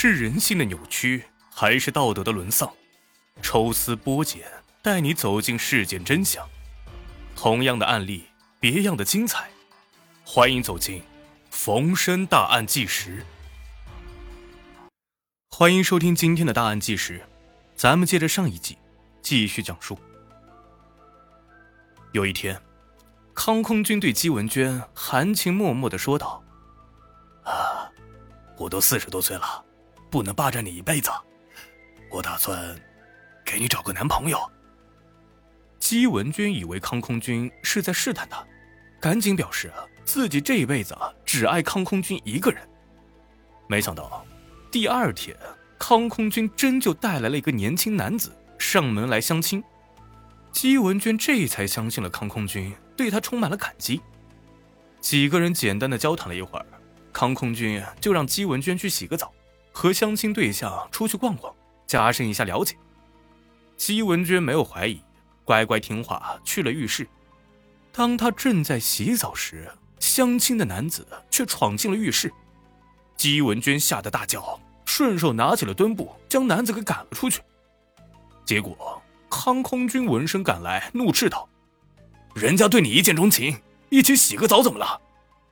是人性的扭曲，还是道德的沦丧？抽丝剥茧，带你走进事件真相。同样的案例，别样的精彩。欢迎走进《逢申大案纪实》。欢迎收听今天的大案纪实，咱们接着上一集继续讲述。有一天，康空军对姬文娟含情脉脉的说道：“啊，我都四十多岁了。”不能霸占你一辈子，我打算给你找个男朋友。姬文娟以为康空军是在试探她，赶紧表示自己这一辈子只爱康空军一个人。没想到第二天，康空军真就带来了一个年轻男子上门来相亲。姬文娟这才相信了康空军，对他充满了感激。几个人简单的交谈了一会儿，康空军就让姬文娟去洗个澡。和相亲对象出去逛逛，加深一下了解。姬文娟没有怀疑，乖乖听话去了浴室。当她正在洗澡时，相亲的男子却闯进了浴室。姬文娟吓得大叫，顺手拿起了墩布将男子给赶了出去。结果康空军闻声赶来，怒斥道：“人家对你一见钟情，一起洗个澡怎么了？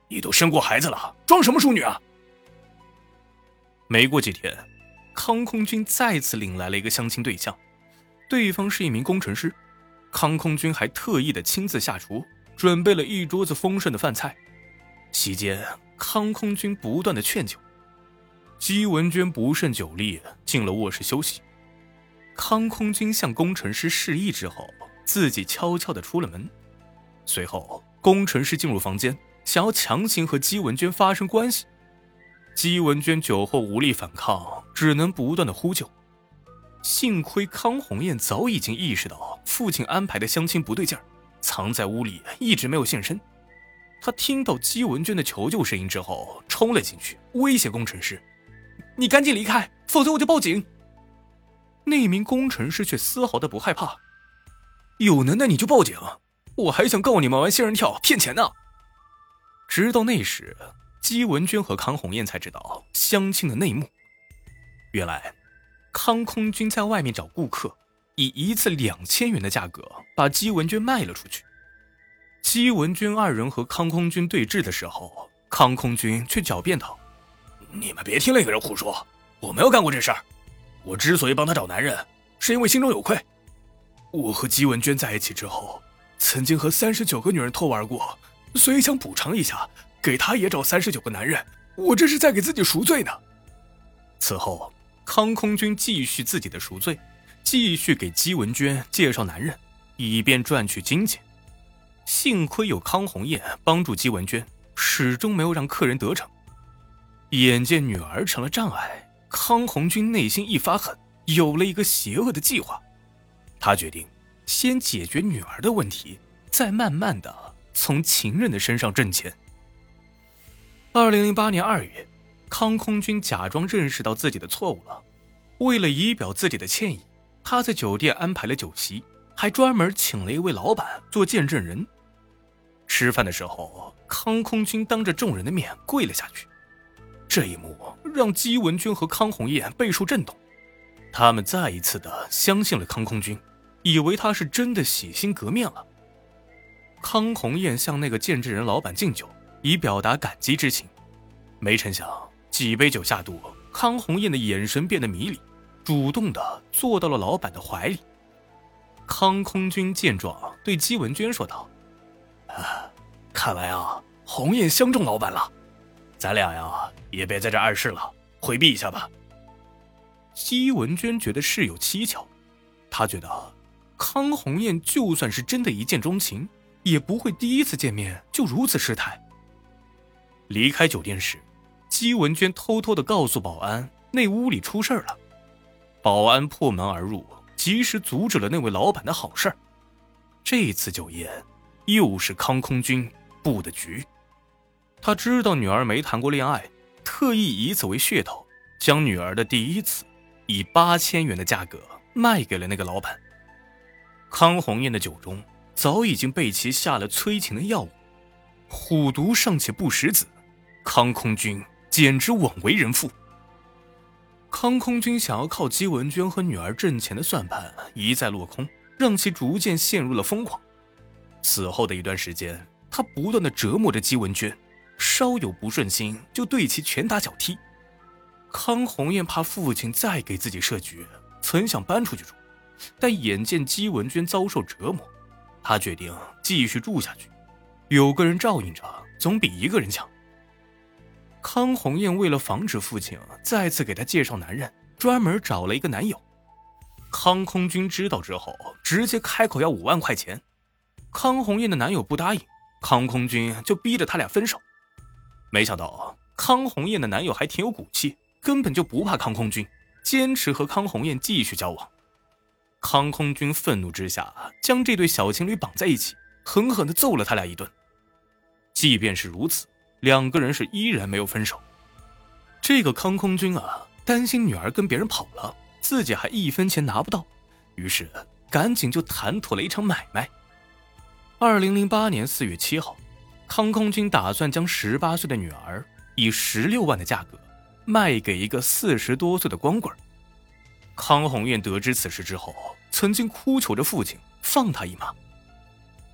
你都生过孩子了，装什么淑女啊？”没过几天，康空军再次领来了一个相亲对象，对方是一名工程师。康空军还特意的亲自下厨，准备了一桌子丰盛的饭菜。席间，康空军不断的劝酒，姬文娟不胜酒力，进了卧室休息。康空军向工程师示意之后，自己悄悄的出了门。随后，工程师进入房间，想要强行和姬文娟发生关系。姬文娟酒后无力反抗，只能不断的呼救。幸亏康红艳早已经意识到父亲安排的相亲不对劲，藏在屋里一直没有现身。他听到姬文娟的求救声音之后，冲了进去，威胁工程师：“你赶紧离开，否则我就报警。”那名工程师却丝毫的不害怕：“有能耐你就报警，我还想告你们玩仙人跳骗钱呢。”直到那时。姬文娟和康红艳才知道相亲的内幕。原来，康空军在外面找顾客，以一次两千元的价格把姬文娟卖了出去。姬文娟二人和康空军对峙的时候，康空军却狡辩道：“你们别听那个人胡说，我没有干过这事儿。我之所以帮他找男人，是因为心中有愧。我和姬文娟在一起之后，曾经和三十九个女人偷玩过，所以想补偿一下。”给他也找三十九个男人，我这是在给自己赎罪呢。此后，康空军继续自己的赎罪，继续给姬文娟介绍男人，以便赚取金钱。幸亏有康红艳帮助姬文娟，始终没有让客人得逞。眼见女儿成了障碍，康红军内心一发狠，有了一个邪恶的计划。他决定先解决女儿的问题，再慢慢的从情人的身上挣钱。二零零八年二月，康空军假装认识到自己的错误了，为了以表自己的歉意，他在酒店安排了酒席，还专门请了一位老板做见证人。吃饭的时候，康空军当着众人的面跪了下去，这一幕让姬文娟和康红艳备受震动，他们再一次的相信了康空军，以为他是真的洗心革面了。康红艳向那个见证人老板敬酒。以表达感激之情，没成想几杯酒下肚，康红艳的眼神变得迷离，主动的坐到了老板的怀里。康空军见状，对姬文娟说道：“啊，看来啊，红艳相中老板了，咱俩呀也别在这碍事了，回避一下吧。”姬文娟觉得事有蹊跷，她觉得康红艳就算是真的一见钟情，也不会第一次见面就如此失态。离开酒店时，姬文娟偷偷的告诉保安，那屋里出事了。保安破门而入，及时阻止了那位老板的好事儿。这次酒宴，又是康空军布的局。他知道女儿没谈过恋爱，特意以此为噱头，将女儿的第一次以八千元的价格卖给了那个老板。康红艳的酒中早已经被其下了催情的药物，虎毒尚且不食子。康空军简直枉为人父。康空军想要靠姬文娟和女儿挣钱的算盘一再落空，让其逐渐陷入了疯狂。此后的一段时间，他不断的折磨着姬文娟，稍有不顺心就对其拳打脚踢。康红艳怕父亲再给自己设局，曾想搬出去住，但眼见姬文娟遭受折磨，他决定继续住下去。有个人照应着，总比一个人强。康红艳为了防止父亲再次给她介绍男人，专门找了一个男友。康空军知道之后，直接开口要五万块钱。康红艳的男友不答应，康空军就逼着他俩分手。没想到康红艳的男友还挺有骨气，根本就不怕康空军，坚持和康红艳继续交往。康空军愤怒之下，将这对小情侣绑在一起，狠狠地揍了他俩一顿。即便是如此。两个人是依然没有分手。这个康空军啊，担心女儿跟别人跑了，自己还一分钱拿不到，于是赶紧就谈妥了一场买卖。二零零八年四月七号，康空军打算将十八岁的女儿以十六万的价格卖给一个四十多岁的光棍。康红艳得知此事之后，曾经哭求着父亲放他一马。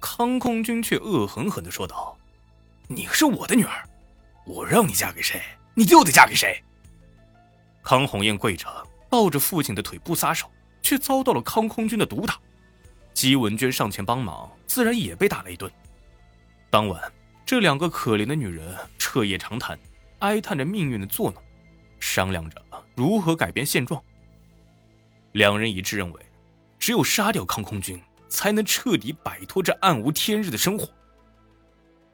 康空军却恶狠狠地说道。你是我的女儿，我让你嫁给谁，你就得嫁给谁。康红艳跪着抱着父亲的腿不撒手，却遭到了康空军的毒打。姬文娟上前帮忙，自然也被打了一顿。当晚，这两个可怜的女人彻夜长谈，哀叹着命运的作弄，商量着如何改变现状。两人一致认为，只有杀掉康空军，才能彻底摆脱这暗无天日的生活。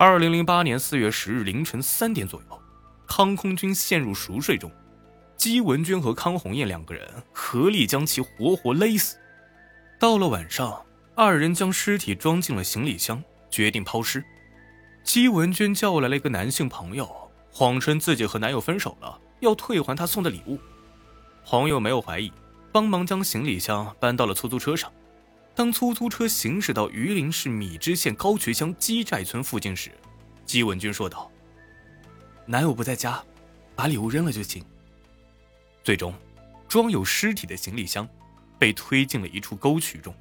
二零零八年四月十日凌晨三点左右，康空军陷入熟睡中，姬文娟和康红艳两个人合力将其活活勒死。到了晚上，二人将尸体装进了行李箱，决定抛尸。姬文娟叫来了一个男性朋友，谎称自己和男友分手了，要退还他送的礼物。朋友没有怀疑，帮忙将行李箱搬到了出租车上。当出租车行驶到榆林市米脂县高渠乡鸡寨村附近时，姬文军说道：“男友不在家，把礼物扔了就行。”最终，装有尸体的行李箱被推进了一处沟渠中。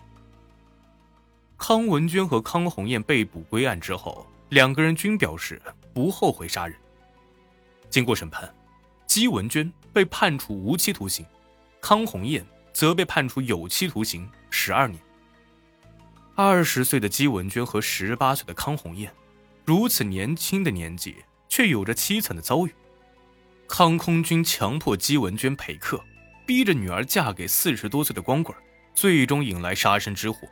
康文娟和康红艳被捕归案之后，两个人均表示不后悔杀人。经过审判，姬文娟被判处无期徒刑，康红艳则被判处有期徒刑十二年。二十岁的姬文娟和十八岁的康红艳，如此年轻的年纪，却有着凄惨的遭遇。康空军强迫姬文娟陪客，逼着女儿嫁给四十多岁的光棍，最终引来杀身之祸。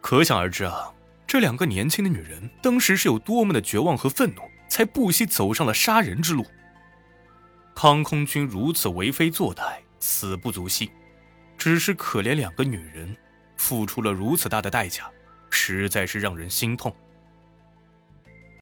可想而知啊，这两个年轻的女人当时是有多么的绝望和愤怒，才不惜走上了杀人之路。康空军如此为非作歹，死不足惜，只是可怜两个女人。付出了如此大的代价，实在是让人心痛。